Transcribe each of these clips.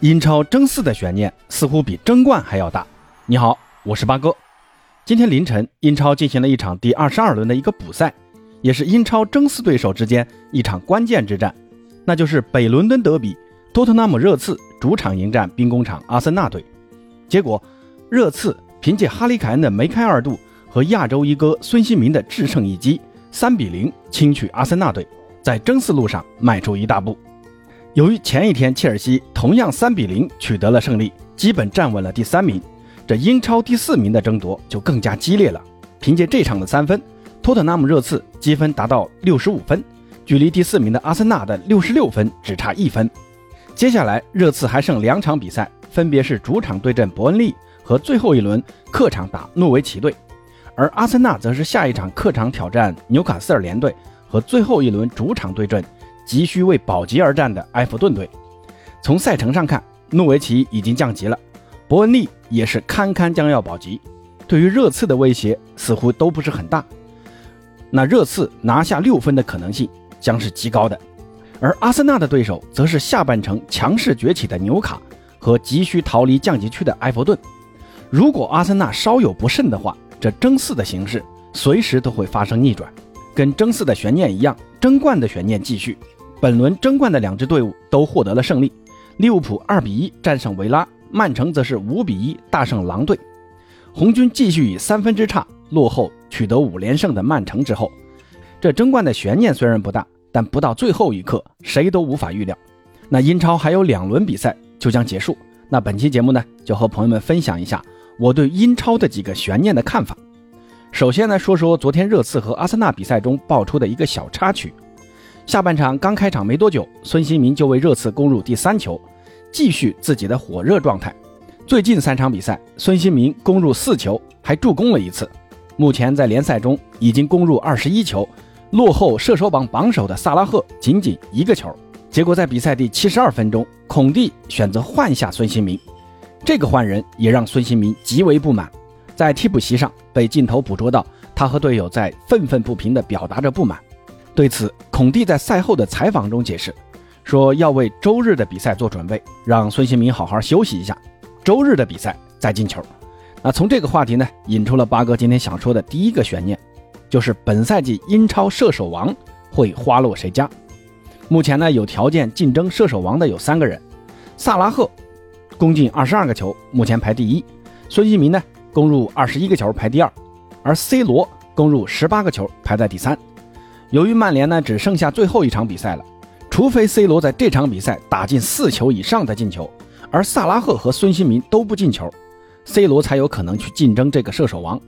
英超争四的悬念似乎比争冠还要大。你好，我是八哥。今天凌晨，英超进行了一场第二十二轮的一个补赛，也是英超争四对手之间一场关键之战，那就是北伦敦德比，托特纳姆热刺主场迎战兵工厂阿森纳队。结果，热刺凭借哈里凯恩的梅开二度和亚洲一哥孙兴民的制胜一击，三比零轻取阿森纳队，在争四路上迈出一大步。由于前一天切尔西同样三比零取得了胜利，基本站稳了第三名，这英超第四名的争夺就更加激烈了。凭借这场的三分，托特纳姆热刺积分达到六十五分，距离第四名的阿森纳的六十六分只差一分。接下来，热刺还剩两场比赛，分别是主场对阵伯恩利和最后一轮客场打诺维奇队，而阿森纳则是下一场客场挑战纽卡斯尔联队和最后一轮主场对阵。急需为保级而战的埃弗顿队，从赛程上看，诺维奇已经降级了，伯恩利也是堪堪将要保级，对于热刺的威胁似乎都不是很大。那热刺拿下六分的可能性将是极高的，而阿森纳的对手则是下半程强势崛起的纽卡和急需逃离降级区的埃弗顿。如果阿森纳稍有不慎的话，这争四的形势随时都会发生逆转，跟争四的悬念一样，争冠的悬念继续。本轮争冠的两支队伍都获得了胜利，利物浦二比一战胜维拉，曼城则是五比一大胜狼队。红军继续以三分之差落后，取得五连胜的曼城之后，这争冠的悬念虽然不大，但不到最后一刻，谁都无法预料。那英超还有两轮比赛就将结束，那本期节目呢，就和朋友们分享一下我对英超的几个悬念的看法。首先呢，说说昨天热刺和阿森纳比赛中爆出的一个小插曲。下半场刚开场没多久，孙兴民就为热刺攻入第三球，继续自己的火热状态。最近三场比赛，孙兴民攻入四球，还助攻了一次。目前在联赛中已经攻入二十一球，落后射手榜榜首的萨拉赫仅仅一个球。结果在比赛第七十二分钟，孔蒂选择换下孙兴民，这个换人也让孙兴民极为不满。在替补席上被镜头捕捉到，他和队友在愤愤不平地表达着不满。对此，孔蒂在赛后的采访中解释，说要为周日的比赛做准备，让孙兴民好好休息一下，周日的比赛再进球。那从这个话题呢，引出了八哥今天想说的第一个悬念，就是本赛季英超射手王会花落谁家？目前呢，有条件竞争射手王的有三个人，萨拉赫攻进二十二个球，目前排第一；孙兴民呢，攻入二十一个球，排第二；而 C 罗攻入十八个球，排在第三。由于曼联呢只剩下最后一场比赛了，除非 C 罗在这场比赛打进四球以上的进球，而萨拉赫和孙兴民都不进球，C 罗才有可能去竞争这个射手王。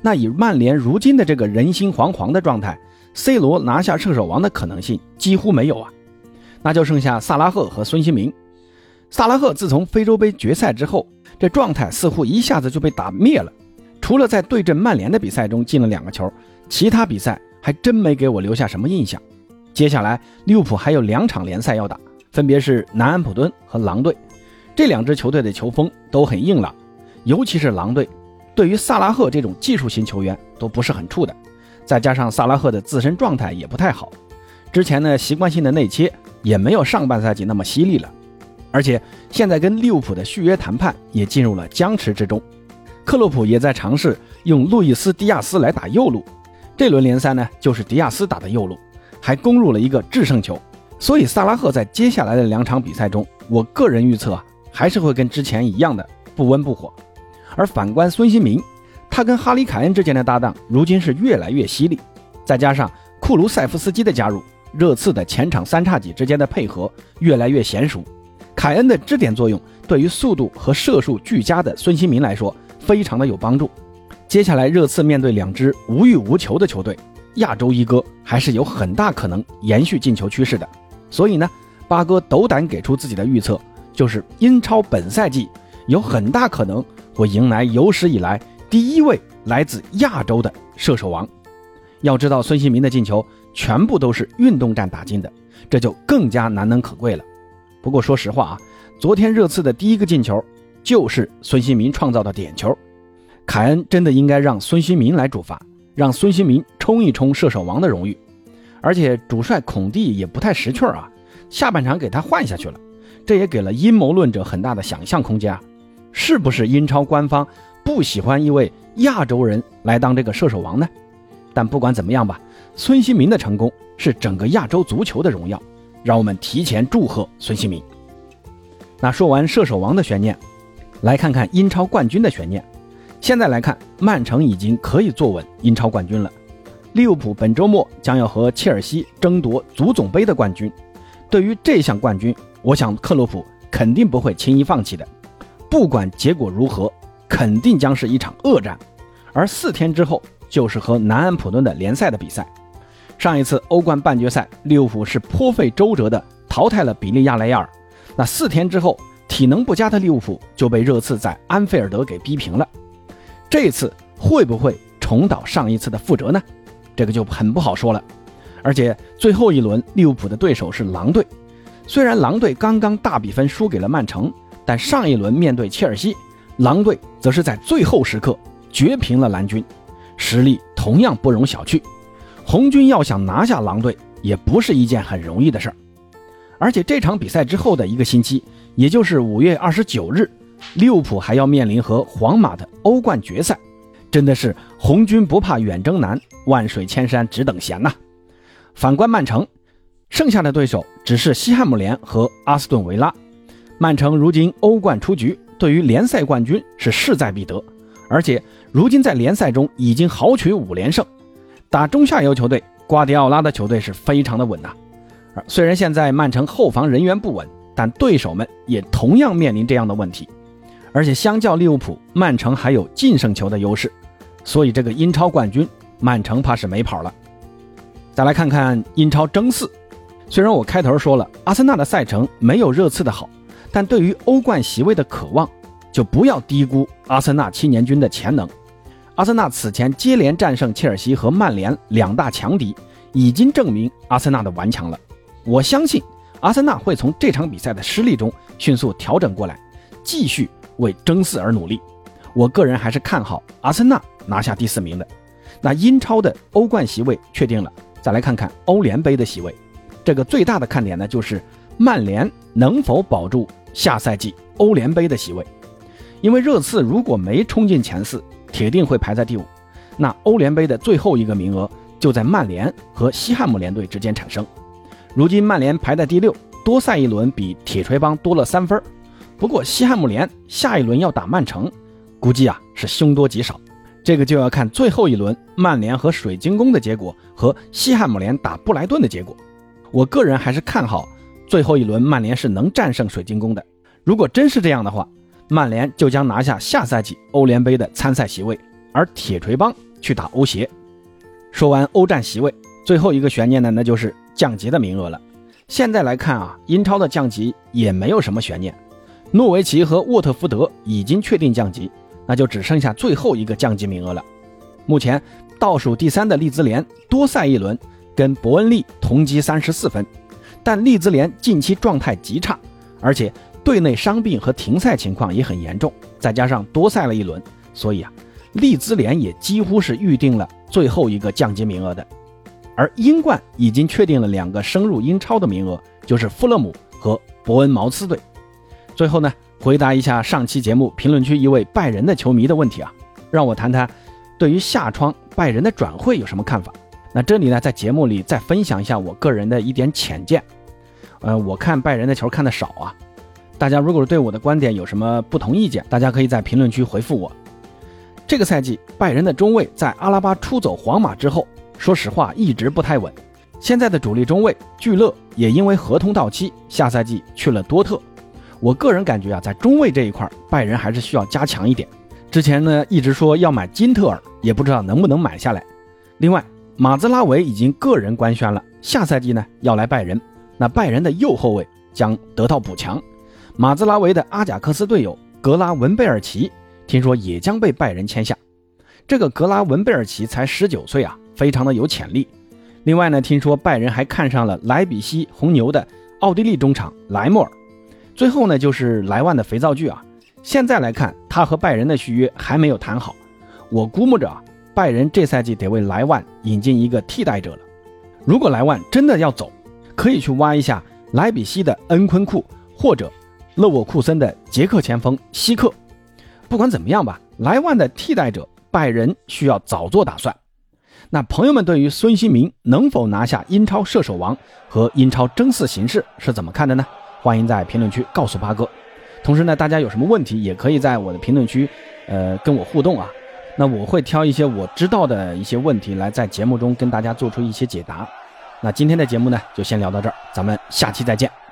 那以曼联如今的这个人心惶惶的状态，C 罗拿下射手王的可能性几乎没有啊。那就剩下萨拉赫和孙兴民。萨拉赫自从非洲杯决赛之后，这状态似乎一下子就被打灭了，除了在对阵曼联的比赛中进了两个球，其他比赛。还真没给我留下什么印象。接下来利物浦还有两场联赛要打，分别是南安普敦和狼队。这两支球队的球风都很硬朗，尤其是狼队，对于萨拉赫这种技术型球员都不是很怵的。再加上萨拉赫的自身状态也不太好，之前呢习惯性的内切也没有上半赛季那么犀利了。而且现在跟利物浦的续约谈判也进入了僵持之中，克洛普也在尝试用路易斯·迪亚斯来打右路。这轮联赛呢，就是迪亚斯打的右路，还攻入了一个制胜球。所以萨拉赫在接下来的两场比赛中，我个人预测啊，还是会跟之前一样的不温不火。而反观孙兴民，他跟哈里凯恩之间的搭档如今是越来越犀利，再加上库卢塞夫斯基的加入，热刺的前场三叉戟之间的配合越来越娴熟。凯恩的支点作用对于速度和射术俱佳的孙兴民来说，非常的有帮助。接下来，热刺面对两支无欲无求的球队，亚洲一哥还是有很大可能延续进球趋势的。所以呢，八哥斗胆给出自己的预测，就是英超本赛季有很大可能会迎来有史以来第一位来自亚洲的射手王。要知道，孙兴民的进球全部都是运动战打进的，这就更加难能可贵了。不过说实话啊，昨天热刺的第一个进球就是孙兴民创造的点球。凯恩真的应该让孙兴民来主罚，让孙兴民冲一冲射手王的荣誉。而且主帅孔蒂也不太识趣啊，下半场给他换下去了，这也给了阴谋论者很大的想象空间啊！是不是英超官方不喜欢一位亚洲人来当这个射手王呢？但不管怎么样吧，孙兴民的成功是整个亚洲足球的荣耀，让我们提前祝贺孙兴民。那说完射手王的悬念，来看看英超冠军的悬念。现在来看，曼城已经可以坐稳英超冠军了。利物浦本周末将要和切尔西争夺足总杯的冠军。对于这项冠军，我想克洛普肯定不会轻易放弃的。不管结果如何，肯定将是一场恶战。而四天之后就是和南安普顿的联赛的比赛。上一次欧冠半决赛，利物浦是颇费周折的淘汰了比利亚雷亚尔。那四天之后，体能不佳的利物浦就被热刺在安菲尔德给逼平了。这次会不会重蹈上一次的覆辙呢？这个就很不好说了。而且最后一轮利物浦的对手是狼队，虽然狼队刚刚大比分输给了曼城，但上一轮面对切尔西，狼队则是在最后时刻绝平了蓝军，实力同样不容小觑。红军要想拿下狼队，也不是一件很容易的事儿。而且这场比赛之后的一个星期，也就是五月二十九日，利物浦还要面临和皇马的欧冠决赛，真的是红军不怕远征难，万水千山只等闲呐。反观曼城，剩下的对手只是西汉姆联和阿斯顿维拉。曼城如今欧冠出局，对于联赛冠军是势在必得，而且如今在联赛中已经豪取五连胜，打中下游球队瓜迪奥拉的球队是非常的稳呐。虽然现在曼城后防人员不稳，但对手们也同样面临这样的问题。而且相较利物浦，曼城还有净胜球的优势，所以这个英超冠军，曼城怕是没跑了。再来看看英超争四，虽然我开头说了阿森纳的赛程没有热刺的好，但对于欧冠席位的渴望，就不要低估阿森纳青年军的潜能。阿森纳此前接连战胜切尔西和曼联两大强敌，已经证明阿森纳的顽强了。我相信阿森纳会从这场比赛的失利中迅速调整过来，继续为争四而努力。我个人还是看好阿森纳拿下第四名的。那英超的欧冠席位确定了，再来看看欧联杯的席位。这个最大的看点呢，就是曼联能否保住下赛季欧联杯的席位。因为热刺如果没冲进前四，铁定会排在第五。那欧联杯的最后一个名额就在曼联和西汉姆联队之间产生。如今曼联排在第六，多赛一轮比铁锤帮多了三分。不过西汉姆联下一轮要打曼城，估计啊是凶多吉少。这个就要看最后一轮曼联和水晶宫的结果和西汉姆联打布莱顿的结果。我个人还是看好最后一轮曼联是能战胜水晶宫的。如果真是这样的话，曼联就将拿下下赛季欧联杯的参赛席位，而铁锤帮去打欧协。说完欧战席位，最后一个悬念呢，那就是。降级的名额了。现在来看啊，英超的降级也没有什么悬念，诺维奇和沃特福德已经确定降级，那就只剩下最后一个降级名额了。目前倒数第三的利兹联多赛一轮，跟伯恩利同积三十四分，但利兹联近期状态极差，而且队内伤病和停赛情况也很严重，再加上多赛了一轮，所以啊，利兹联也几乎是预定了最后一个降级名额的。而英冠已经确定了两个升入英超的名额，就是富勒姆和伯恩茅斯队。最后呢，回答一下上期节目评论区一位拜仁的球迷的问题啊，让我谈谈对于下窗拜仁的转会有什么看法。那这里呢，在节目里再分享一下我个人的一点浅见。呃，我看拜仁的球看的少啊，大家如果对我的观点有什么不同意见，大家可以在评论区回复我。这个赛季拜仁的中卫在阿拉巴出走皇马之后。说实话，一直不太稳。现在的主力中卫聚勒也因为合同到期，下赛季去了多特。我个人感觉啊，在中卫这一块，拜仁还是需要加强一点。之前呢，一直说要买金特尔，也不知道能不能买下来。另外，马兹拉维已经个人官宣了，下赛季呢要来拜仁。那拜仁的右后卫将得到补强。马兹拉维的阿贾克斯队友格拉文贝尔奇，听说也将被拜仁签下。这个格拉文贝尔奇才十九岁啊。非常的有潜力。另外呢，听说拜仁还看上了莱比锡红牛的奥地利中场莱莫尔。最后呢，就是莱万的肥皂剧啊。现在来看，他和拜仁的续约还没有谈好。我估摸着啊，拜仁这赛季得为莱万引进一个替代者了。如果莱万真的要走，可以去挖一下莱比锡的恩昆库或者勒沃库森的捷克前锋希克。不管怎么样吧，莱万的替代者拜仁需要早做打算。那朋友们对于孙兴民能否拿下英超射手王和英超争四形势是怎么看的呢？欢迎在评论区告诉八哥。同时呢，大家有什么问题也可以在我的评论区，呃，跟我互动啊。那我会挑一些我知道的一些问题来在节目中跟大家做出一些解答。那今天的节目呢，就先聊到这儿，咱们下期再见。